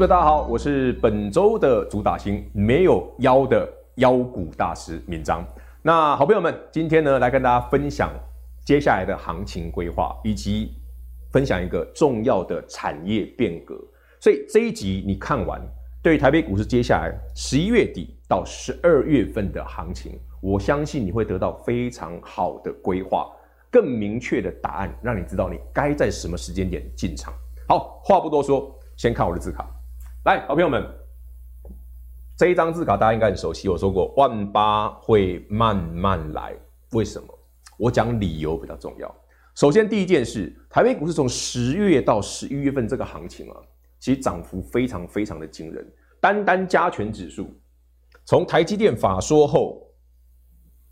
各位大家好，我是本周的主打星，没有腰的妖股大师闵章。那好朋友们，今天呢，来跟大家分享接下来的行情规划，以及分享一个重要的产业变革。所以这一集你看完，对于台北股市接下来十一月底到十二月份的行情，我相信你会得到非常好的规划，更明确的答案，让你知道你该在什么时间点进场。好，话不多说，先看我的字卡。来，好朋友们，这一张字卡大家应该很熟悉。我说过，万八会慢慢来，为什么？我讲理由比较重要。首先，第一件事，台北股市从十月到十一月份这个行情啊，其实涨幅非常非常的惊人。单单加权指数，从台积电法说后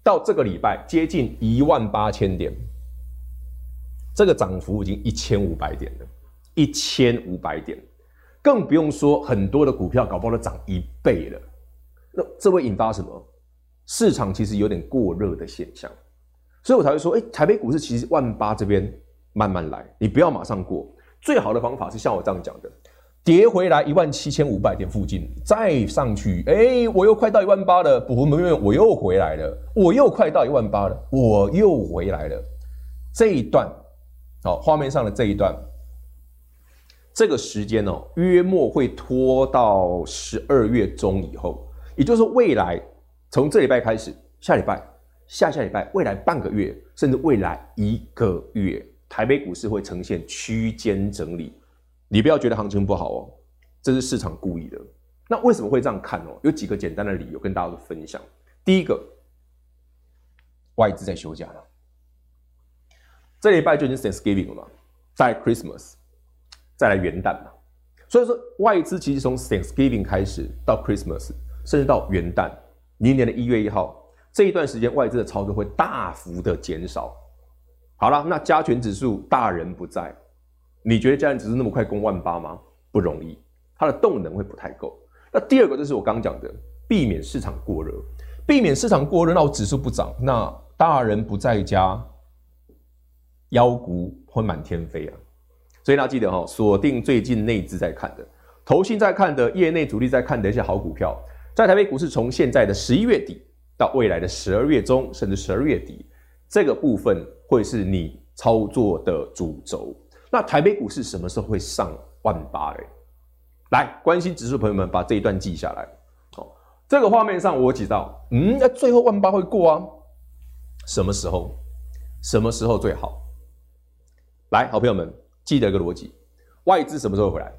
到这个礼拜接近一万八千点，这个涨幅已经一千五百点了，一千五百点。更不用说很多的股票搞不好都涨一倍了，那这会引发什么？市场其实有点过热的现象，所以我才会说，哎，台北股市其实万八这边慢慢来，你不要马上过。最好的方法是像我这样讲的，跌回来一万七千五百点附近再上去，哎，我又快到一万八了，不不不，我又回来了，我又快到一万八了，我又回来了。这一段，好，画面上的这一段。这个时间哦，约莫会拖到十二月中以后，也就是未来从这礼拜开始，下礼拜、下下礼拜、未来半个月，甚至未来一个月，台北股市会呈现区间整理。你不要觉得行情不好哦，这是市场故意的。那为什么会这样看哦？有几个简单的理由跟大家分享。第一个，外资在休假了，这礼拜就已经 Thanksgiving 了嘛，在 Christmas。再来元旦嘛，所以说外资其实从 Thanksgiving 开始到 Christmas，甚至到元旦，明年的一月一号这一段时间，外资的操作会大幅的减少。好了，那加权指数大人不在，你觉得加权指数那么快攻万八吗？不容易，它的动能会不太够。那第二个就是我刚讲的，避免市场过热，避免市场过热，那我指数不涨，那大人不在家，妖股会满天飞啊。所以大家记得哈，锁定最近内资在看的、投信在看的、业内主力在看的一些好股票，在台北股市从现在的十一月底到未来的十二月中，甚至十二月底，这个部分会是你操作的主轴。那台北股市什么时候会上万八嘞？来，关心指数朋友们把这一段记下来。哦，这个画面上我记到，嗯，那最后万八会过啊？什么时候？什么时候最好？来，好朋友们。记得一个逻辑，外资什么时候回来？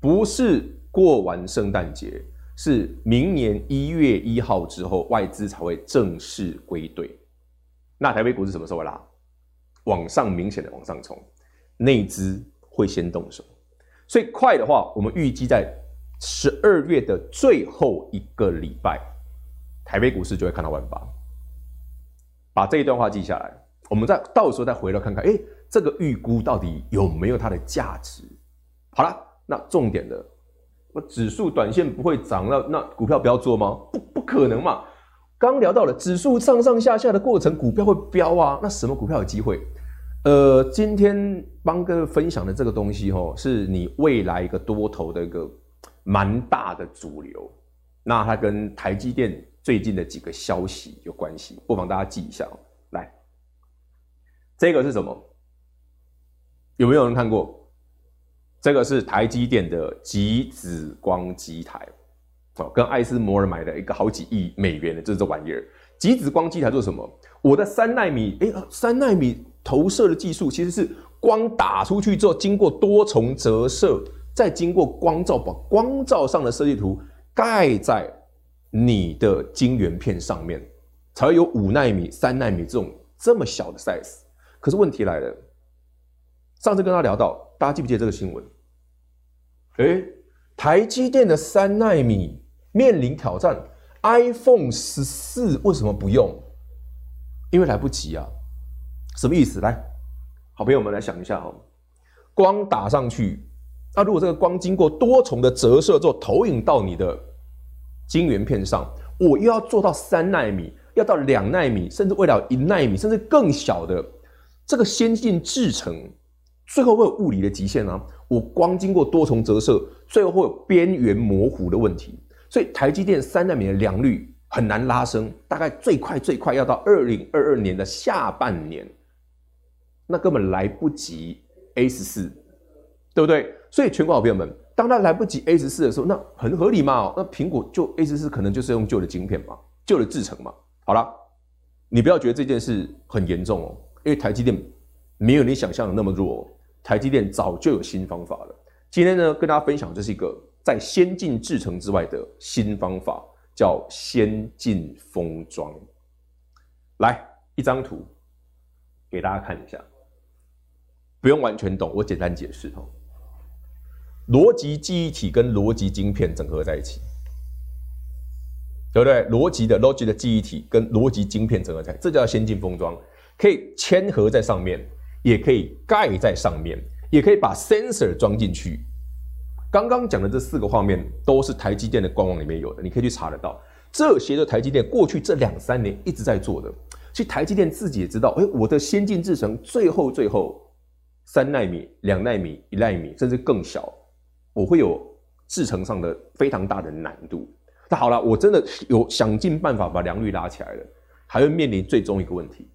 不是过完圣诞节，是明年一月一号之后，外资才会正式归队。那台北股市什么时候拉？往上明显的往上冲，内资会先动手。所以快的话，我们预计在十二月的最后一个礼拜，台北股市就会看到万八。把这一段话记下来，我们再到时候再回头看看，哎。这个预估到底有没有它的价值？好了，那重点的，那指数短线不会涨，那那股票不要做吗？不，不可能嘛！刚聊到了指数上上下下的过程，股票会飙啊。那什么股票有机会？呃，今天帮各位分享的这个东西，哦，是你未来一个多头的一个蛮大的主流。那它跟台积电最近的几个消息有关系，不妨大家记一下哦。来，这个是什么？有没有人看过？这个是台积电的极紫光机台，哦，跟艾斯摩尔买的一个好几亿美元的，就是这玩意儿。极紫光机台做什么？我的三纳米，哎，三纳米投射的技术其实是光打出去之后，经过多重折射，再经过光照，把光照上的设计图盖在你的晶圆片上面，才会有五纳米、三纳米这种这么小的 size。可是问题来了。上次跟他聊到，大家记不记得这个新闻？诶，台积电的三奈米面临挑战，iPhone 十四为什么不用？因为来不及啊！什么意思？来，好朋友们来想一下哈，光打上去，那如果这个光经过多重的折射之后投影到你的晶圆片上，我又要做到三奈米，要到两奈米，甚至为了一奈米，甚至更小的这个先进制程。最后会有物理的极限啊！我光经过多重折射，最后会有边缘模糊的问题。所以台积电三纳米的良率很难拉升，大概最快最快要到二零二二年的下半年，那根本来不及 A 十四，对不对？所以全国好朋友们，当他来不及 A 十四的时候，那很合理嘛？那苹果就 A 十四可能就是用旧的晶片嘛，旧的制程嘛。好了，你不要觉得这件事很严重哦，因为台积电没有你想象的那么弱，台积电早就有新方法了。今天呢，跟大家分享这是一个在先进制程之外的新方法，叫先进封装。来一张图给大家看一下，不用完全懂，我简单解释哦。逻辑记忆体跟逻辑晶片整合在一起。对不对？逻辑的逻辑的记忆体跟逻辑晶片整合在一起，这叫先进封装，可以嵌合在上面，也可以盖在上面，也可以把 sensor 装进去。刚刚讲的这四个画面都是台积电的官网里面有的，你可以去查得到。这些的台积电过去这两三年一直在做的，其实台积电自己也知道，哎，我的先进制程最后最后三纳米、两纳米、一纳米，甚至更小，我会有制程上的非常大的难度。那好了，我真的有想尽办法把良率拉起来了，还会面临最终一个问题：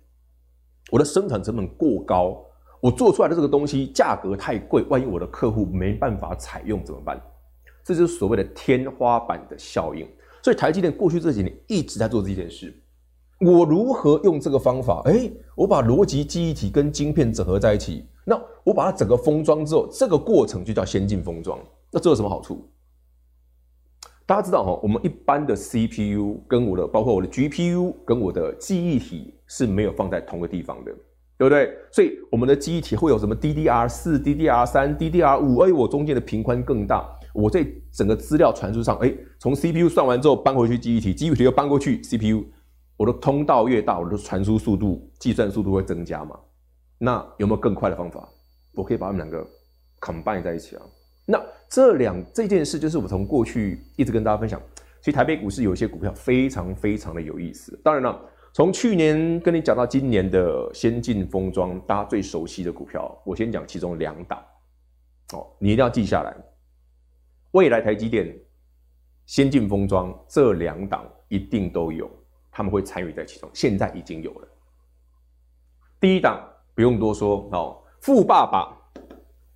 我的生产成本过高，我做出来的这个东西价格太贵，万一我的客户没办法采用怎么办？这就是所谓的天花板的效应。所以台积电过去这几年一直在做这件事。我如何用这个方法？哎，我把逻辑记忆体跟晶片整合在一起，那我把它整个封装之后，这个过程就叫先进封装。那这有什么好处？大家知道哈，我们一般的 CPU 跟我的，包括我的 GPU 跟我的记忆体是没有放在同个地方的，对不对？所以我们的记忆体会有什么 DDR 四、DDR 三、DDR 五，哎，我中间的频宽更大，我在整个资料传输上，哎，从 CPU 算完之后搬回去记忆体，记忆体又搬过去 CPU，我的通道越大，我的传输速度、计算速度会增加嘛？那有没有更快的方法？我可以把它们两个 combine 在一起啊。那这两这件事，就是我从过去一直跟大家分享。其实台北股市有一些股票非常非常的有意思。当然了，从去年跟你讲到今年的先进封装，大家最熟悉的股票，我先讲其中两档。哦，你一定要记下来。未来台积电、先进封装这两档一定都有，他们会参与在其中。现在已经有了。第一档不用多说哦，富爸爸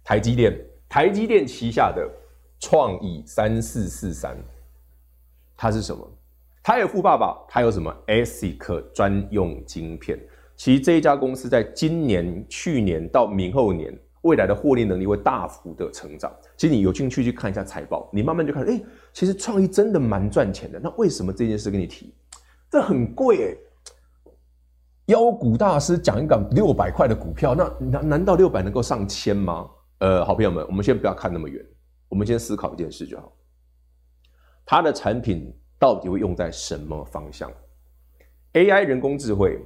台积电。台积电旗下的创意三四四三，它是什么？它有富爸爸，它有什么？ASIC 专用晶片。其实这一家公司在今年、去年到明后年，未来的获利能力会大幅的成长。其实你有兴趣去看一下财报，你慢慢就看，哎，其实创意真的蛮赚钱的。那为什么这件事跟你提？这很贵哎！妖股大师讲一讲六百块的股票，那难难道六百能够上千吗？呃，好朋友们，我们先不要看那么远，我们先思考一件事就好。它的产品到底会用在什么方向？AI 人工智慧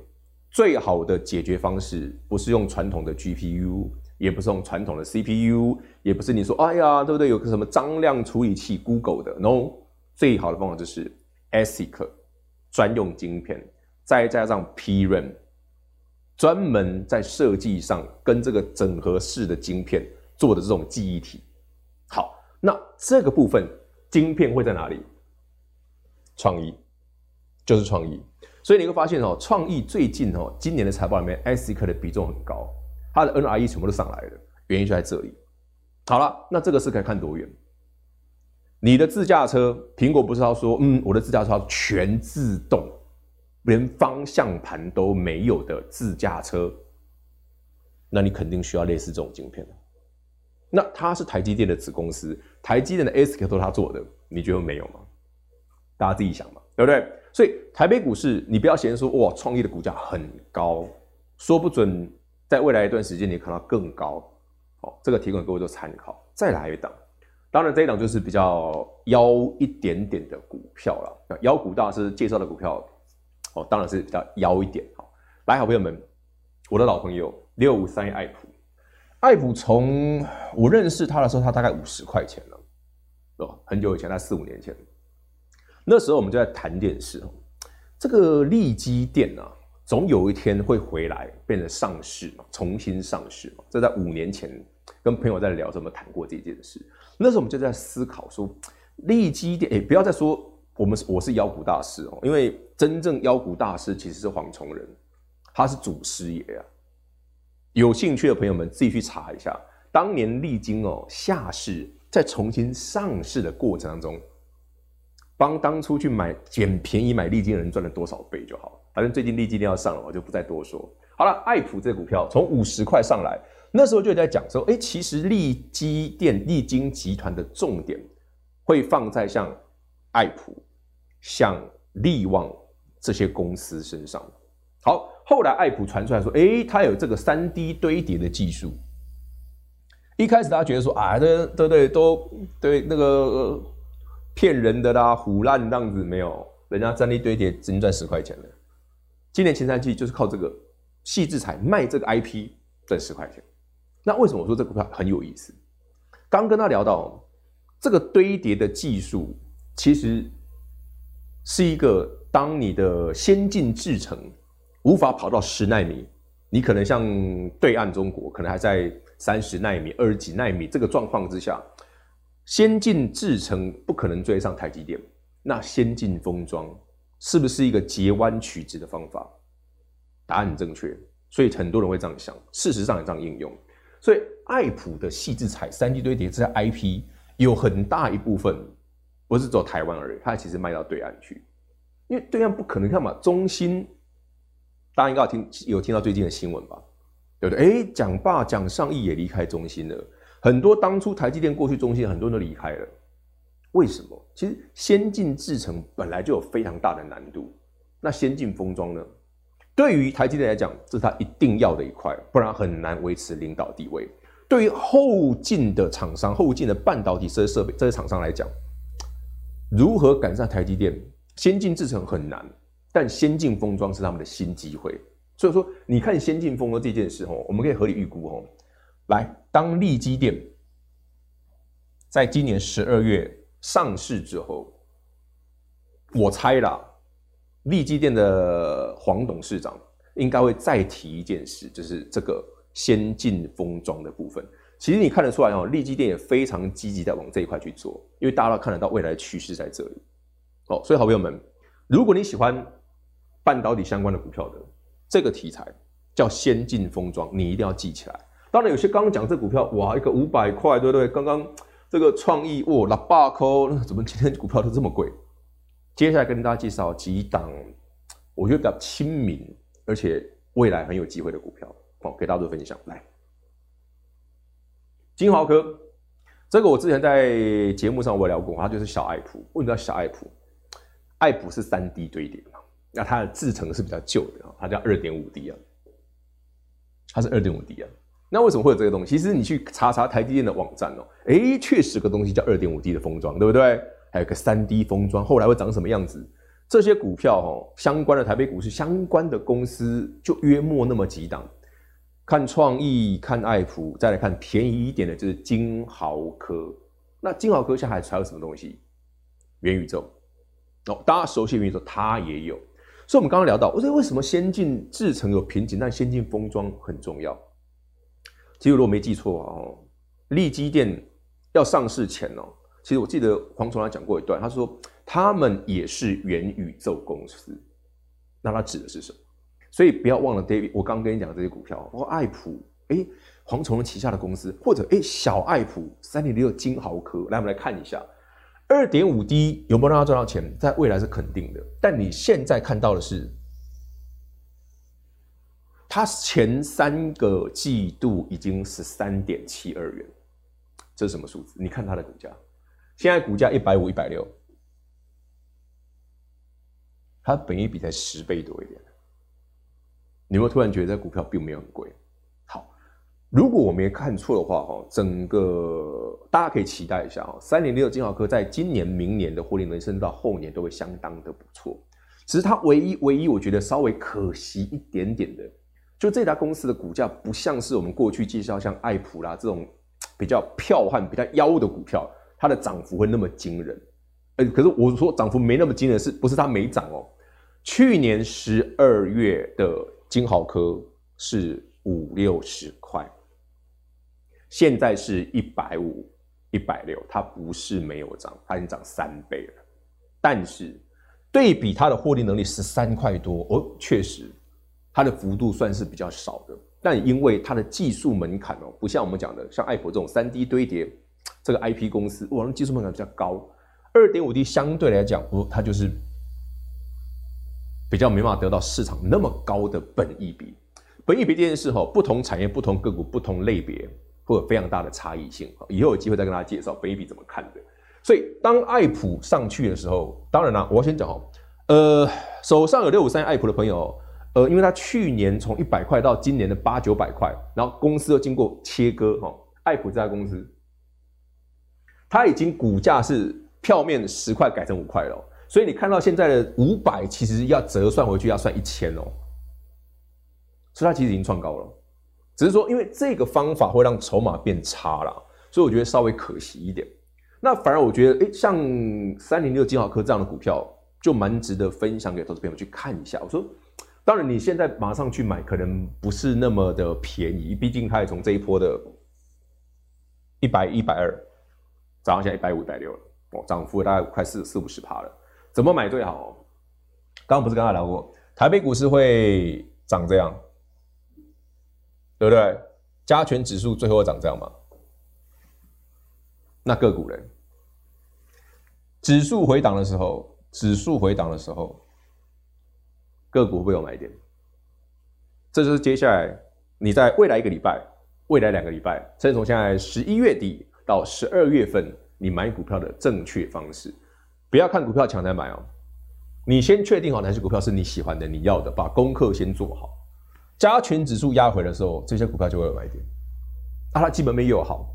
最好的解决方式，不是用传统的 GPU，也不是用传统的 CPU，也不是你说，哎呀，对不对？有个什么张量处理器，Google 的，No，最好的方法就是 ASIC 专用晶片，再加上 PRAM，专门在设计上跟这个整合式的晶片。做的这种记忆体，好，那这个部分晶片会在哪里？创意就是创意，所以你会发现哦，创意最近哦，今年的财报里面，ASIC 的比重很高，它的 NRE 全部都上来了，原因就在这里。好了，那这个是可以看多远？你的自驾车，苹果不是要说，嗯，我的自驾车全自动，连方向盘都没有的自驾车，那你肯定需要类似这种晶片。那它是台积电的子公司，台积电的 ASIC 都是他做的，你觉得没有吗？大家自己想嘛，对不对？所以台北股市，你不要嫌说哇，创意的股价很高，说不准在未来一段时间你看到更高。好，这个提供给各位做参考。再来一档，当然这一档就是比较妖一点点的股票了。妖股大师介绍的股票，哦，当然是比较妖一点。好，来，好朋友们，我的老朋友六五三一爱普。艾普从我认识他的时候，他大概五十块钱了，哦，很久以前，他四五年前，那时候我们就在谈电视，这个利基电啊，总有一天会回来变成上市嘛，重新上市嘛，这在五年前跟朋友在聊，怎么谈过这件事。那时候我们就在思考说，利基店，哎，不要再说我们我是妖股大师哦，因为真正妖股大师其实是黄崇仁，他是祖师爷啊。有兴趣的朋友们自己去查一下，当年利基哦下市，在重新上市的过程当中，帮当初去买捡便宜买利金的人赚了多少倍就好。反正最近利基店要上了，我就不再多说。好了，爱普这股票从五十块上来，那时候就在讲说，哎、其实利基电、利晶集团的重点会放在像爱普、像力旺这些公司身上。好，后来爱普传出来说，哎、欸，它有这个三 D 堆叠的技术。一开始大家觉得说，啊，对对对，都对那个骗人的啦，唬烂这样子，没有，人家三 D 堆叠只能赚十块钱了。今年前三季就是靠这个。矽智财卖这个 IP 赚十块钱，那为什么我说这股票很有意思？刚跟他聊到这个堆叠的技术，其实是一个当你的先进制程无法跑到十奈米，你可能像对岸中国可能还在三十奈米、二十几奈米这个状况之下，先进制程不可能追上台积电，那先进封装是不是一个截弯取直的方法？答案很正确，所以很多人会这样想，事实上也这样应用。所以爱普的矽智财三 D 堆叠这些 IP 有很大一部分不是走台湾而已，它其实卖到对岸去，因为对岸不可能看嘛。中芯，大家应该有听有听到最近的新闻吧？对不对？哎，讲罢讲上亿也离开中芯了，很多当初台积电过去中芯很多人都离开了，为什么？其实先进制程本来就有非常大的难度，那先进封装呢？对于台积电来讲，这是它一定要的一块，不然很难维持领导地位。对于后进的厂商、后进的半导体这些设备、这些厂商来讲，如何赶上台积电？先进制程很难，但先进封装是他们的新机会。所以说，你看先进封装这件事哦，我们可以合理预估哦。来，当利基电在今年十二月上市之后，我猜啦。利基电的黄董事长应该会再提一件事，就是这个先进封装的部分。其实你看得出来哦，利基电也非常积极在往这一块去做，因为大家都看得到未来的趋势在这里。哦，所以好朋友们，如果你喜欢半导体相关的股票的这个题材叫先进封装，你一定要记起来。当然，有些刚刚讲这股票，哇，一个五百块，对不对？刚刚这个创意，哇，六百块，怎么今天股票都这么贵？接下来跟大家介绍几档，我觉得比较亲民，而且未来很有机会的股票，好，给大家做分享。来，金豪科，这个我之前在节目上我也聊过，它就是小爱普。为什么叫小爱普？爱普是三 D 堆叠嘛，那它的制程是比较旧的，它叫二点五 D 啊，它是二点五 D 啊。那为什么会有这个东西？其实你去查查台积电的网站哦，哎，确实个东西叫二点五 D 的封装，对不对？还有个三 D 封装，后来会长什么样子？这些股票哦，相关的台北股市相关的公司就约莫那么几档。看创意，看爱普，再来看便宜一点的，就是金豪科。那金豪科现在还还有什么东西？元宇宙哦，大家熟悉元宇宙，它也有。所以我们刚刚聊到，我说为什么先进制程有瓶颈，但先进封装很重要？其实如果没记错哦，利基电要上市前哦。其实我记得黄崇他讲过一段，他说他们也是元宇宙公司，那他指的是什么？所以不要忘了，David，我刚刚跟你讲的这些股票，包括爱普，哎，黄崇旗下的公司，或者哎小爱普三零六金豪科，来我们来看一下，二点五 D 有没有让他赚到钱？在未来是肯定的，但你现在看到的是，它前三个季度已经十三点七二元，这是什么数字？你看它的股价。现在股价一百五、一百六，它本益比才十倍多一点。你有没有突然觉得这股票并没有很贵？如果我没看错的话，哈，整个大家可以期待一下，哈，三零六金豪科在今年、明年的获利能升到后年都会相当的不错。只是它唯一、唯一我觉得稍微可惜一点点的，就这家公司的股价不像是我们过去介绍像爱普啦这种比较彪悍、比较妖的股票。它的涨幅会那么惊人，呃，可是我说涨幅没那么惊人，是不是它没涨哦？去年十二月的金豪科是五六十块，现在是一百五、一百六，它不是没有涨，它已经涨三倍了。但是对比它的获利能力十三块多，哦，确实它的幅度算是比较少的。但因为它的技术门槛哦，不像我们讲的像爱普这种三 D 堆叠这个 IP 公司，哇，技术门槛比较高。二点五 D 相对来讲，不，它就是比较没办法得到市场那么高的本益比。本益比这件事哈，不同产业、不同个股、不同类别会有非常大的差异性。以后有机会再跟大家介绍 baby 怎么看的。所以当爱普上去的时候，当然啦，我要先讲哦，呃，手上有六五三爱普的朋友，呃，因为他去年从一百块到今年的八九百块，然后公司又经过切割哈，爱普这家公司，它已经股价是。票面十块改成五块了，所以你看到现在的五百，其实要折算回去要算一千哦，所以它其实已经创高了，只是说因为这个方法会让筹码变差了，所以我觉得稍微可惜一点。那反而我觉得，哎，像三零六金豪科这样的股票，就蛮值得分享给投资朋友去看一下。我说，当然你现在马上去买，可能不是那么的便宜，毕竟它也从这一波的一百一百二涨到现在一百五一百六了。哦，涨幅大概快四四五十趴了，怎么买最好？刚刚不是跟他聊过，台北股市会涨这样，对不对？加权指数最后会长这样吗？那个股呢？指数回档的时候，指数回档的时候，个股会有买点？这就是接下来你在未来一个礼拜、未来两个礼拜，甚至从现在十一月底到十二月份。你买股票的正确方式，不要看股票抢才买哦。你先确定好哪些股票是你喜欢的、你要的，把功课先做好。加权指数压回的时候，这些股票就会有买点。啊，它基本面又好，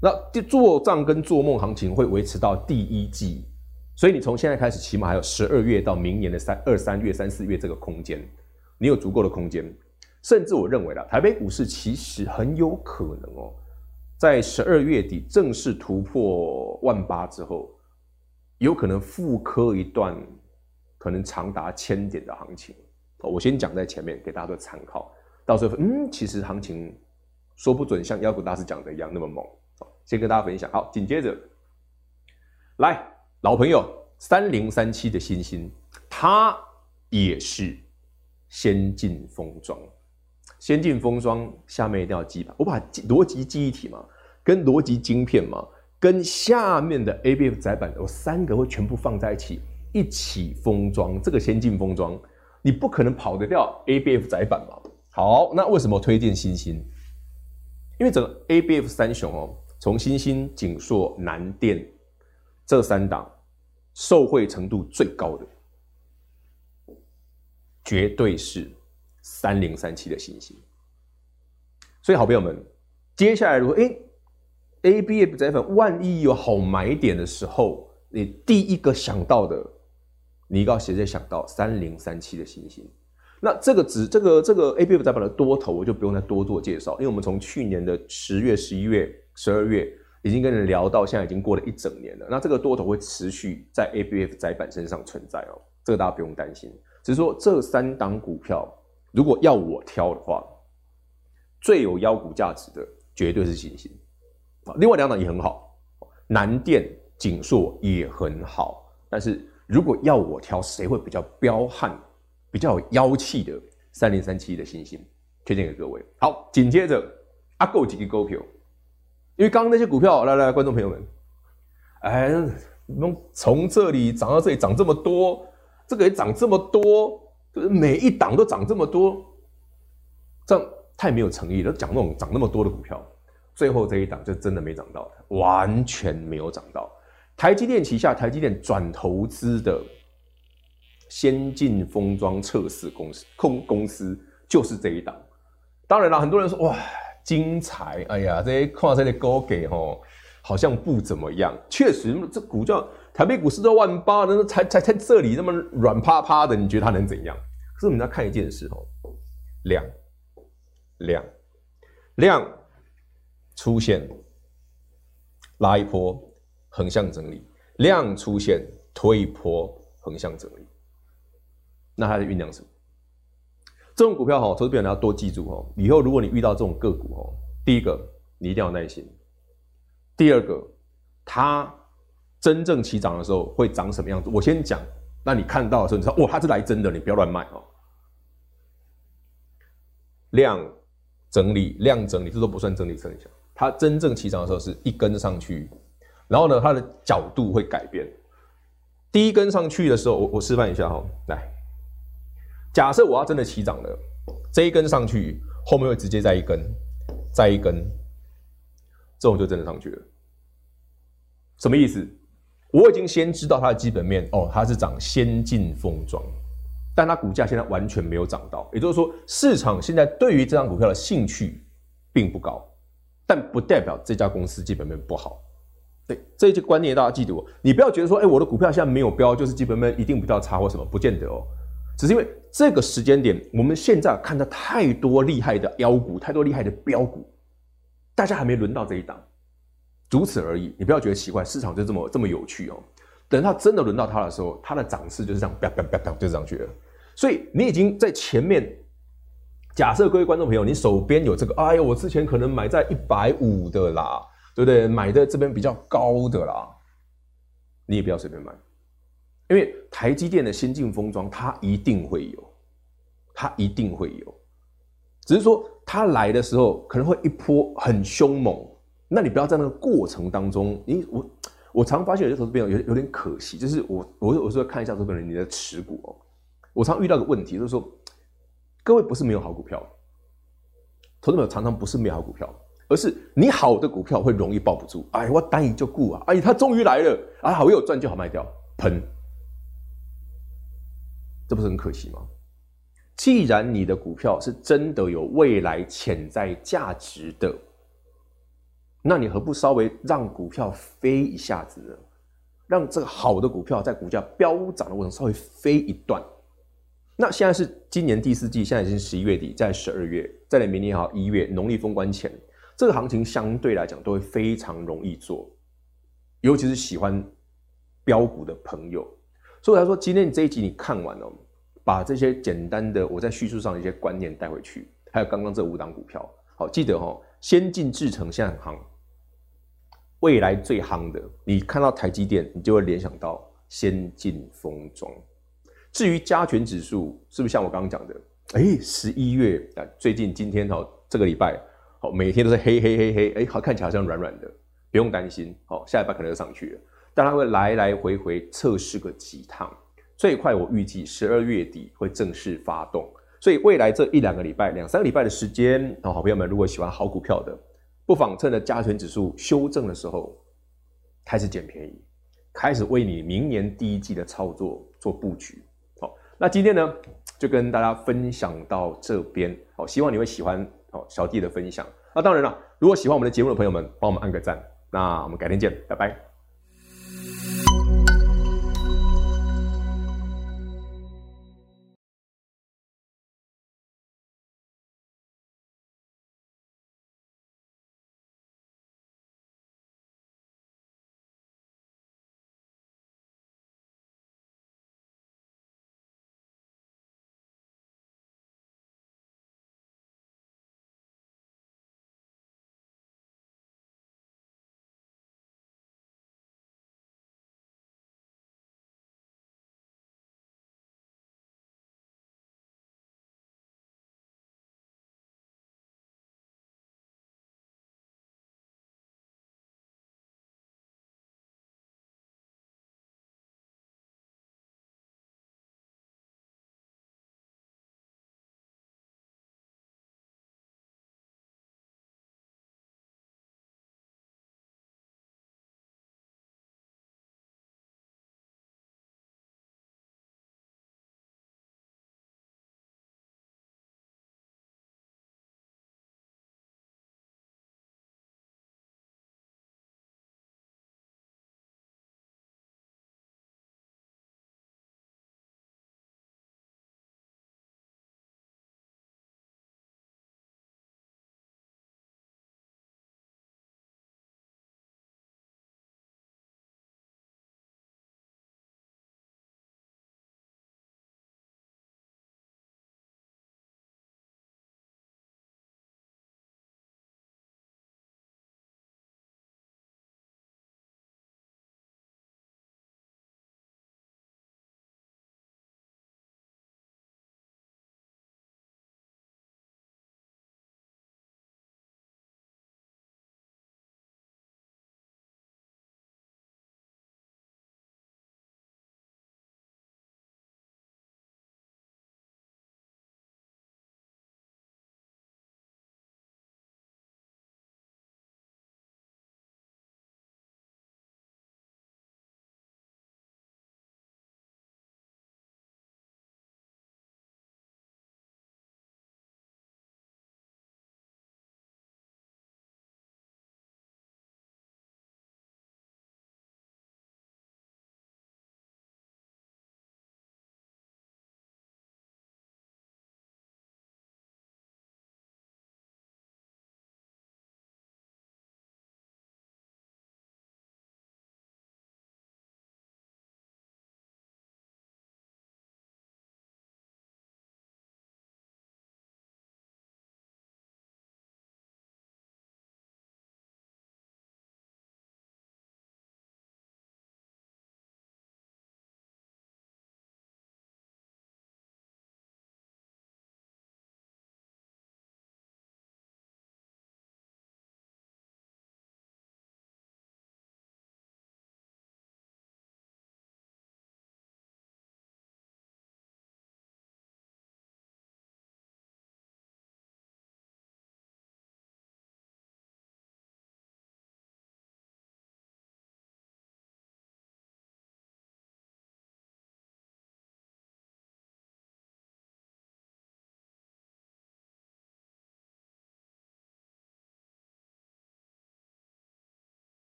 那做账跟做梦行情会维持到第一季，所以你从现在开始，起码还有十二月到明年的三二三月、三四月这个空间，你有足够的空间。甚至我认为啦，台北股市其实很有可能哦。在十二月底正式突破万八之后，有可能复刻一段可能长达千点的行情。我先讲在前面，给大家做参考。到时候，嗯，其实行情说不准像妖股大师讲的一样那么猛。先跟大家分享。好，紧接着来老朋友三零三七的欣兴，它也是先进封装。先进封装下面一定要记吧，我把逻辑记忆体嘛，跟逻辑晶片嘛，跟下面的 ABF 载板，我三个会全部放在一起，一起封装。这个先进封装，你不可能跑得掉 ABF 载板嘛。好，那为什么推荐新兴？因为整个 ABF 三雄哦，从新兴、景硕、南电这三档，受惠程度最高的，绝对是。三零三七的新兴，所以好朋友们，接下来如果哎，ABF 载板万一有好买点的时候，你第一个想到的，你应该直接想到三零三七的欣兴。那这个指这个这个 ABF 载板的多头，我就不用再多做介绍，因为我们从去年的十月、十一月、十二月已经跟人聊到，现在已经过了一整年了。那这个多头会持续在 ABF 载板身上存在哦，这个大家不用担心。只是说这三档股票。如果要我挑的话，最有妖股价值的绝对是欣兴啊。另外两档也很好，南电、景硕也很好。但是如果要我挑，谁会比较彪悍、比较有妖气的？三零三七的欣兴，推荐给各位。好，紧接着阿狗几个股票，因为刚刚那些股票，来来，观众朋友们，哎，从这里涨到这里涨这么多，这个也涨这么多。就是每一档都涨这么多，这样太没有诚意了。讲那种涨那么多的股票，最后这一档就真的没涨到，完全没有涨到。台积电旗下台积电转投资的先进封装测试公司，空公司就是这一档。当然了，很多人说哇，精彩！哎呀，这些跨这些高给吼，好像不怎么样。确实，这股价。台北股市都万八，那才才在这里那么软趴趴的，你觉得它能怎样？可是我们要看一件事哦，量量量出现拉一波横向整理，量出现推一波横向整理，那它的酝酿什么？这种股票哈，投资朋友要多记住哦。以后如果你遇到这种个股哦，第一个你一定要耐心。第二个，它真正起涨的时候会长什么样子？我先讲，那你看到的时候，你说，哇，它是来真的，你不要乱卖哦。量整理，量整理，这都不算整理，整理。它真正起涨的时候是一根上去，然后呢，它的角度会改变。第一根上去的时候，我我示范一下哈，来，假设我要真的起涨了，这一根上去，后面会直接再一根，再一根，这种就真的上去了。什么意思？我已经先知道它的基本面哦，它是涨先进封装。但它股价现在完全没有涨到，也就是说，市场现在对于这张股票的兴趣并不高，但不代表这家公司基本面不好。对，这些观念大家记住，你不要觉得说，哎，我的股票现在没有标，就是基本面一定比较差或什么，不见得哦。只是因为这个时间点，我们现在看到太多厉害的妖股，太多厉害的标股，大家还没轮到这一档，如此而已。你不要觉得奇怪，市场就这么这么有趣哦。等到真的轮到它的时候，它的涨势就是这样，啪啪啪啪就上去了。所以你已经在前面，假设各位观众朋友，你手边有这个，哎呦，我之前可能买在一百五的啦，对不对？买的这边比较高的啦，你也不要随便买，因为台积电的先进封装它一定会有，它一定会有，只是说它来的时候可能会一波很凶猛，那你不要在那个过程当中，你我我常发现有些投资朋友有有点可惜，就是我我我是看一下这个人你的持股哦。我常遇到个问题，就是说，各位不是没有好股票，投资者常常不是没有好股票，而是你好的股票会容易抱不住。哎，我单一就顾啊，哎，他终于来了，啊，好，有赚就好卖掉，喷，这不是很可惜吗？既然你的股票是真的有未来潜在价值的，那你何不稍微让股票飞一下子呢？让这个好的股票在股价飙涨的过程稍微飞一段。那现在是今年第四季，现在已经十一月底，在十二月，再来明年好一月农历封关前，这个行情相对来讲都会非常容易做，尤其是喜欢标股的朋友。所以我来说，今天这一集你看完了，把这些简单的我在叙述上的一些观念带回去，还有刚刚这五档股票，好，记得哈，先进制程现在很夯，未来最夯的，你看到台积电，你就会联想到先进封装。至于加权指数是不是像我刚刚讲的？哎，十一月啊，最近今天哈，这个礼拜好，每天都是黑黑黑黑，哎，好看起来好像软软的，不用担心，好，下一拜可能就上去了，但它会来来回回测试个几趟，最快我预计十二月底会正式发动，所以未来这一两个礼拜、两三个礼拜的时间，好，朋友们如果喜欢好股票的，不妨趁着加权指数修正的时候开始捡便宜，开始为你明年第一季的操作做布局。好那今天呢，就跟大家分享到这边，好，希望你会喜欢小弟的分享。那当然了，如果喜欢我们的节目的朋友们，帮我们按个赞。那我们改天见，拜拜。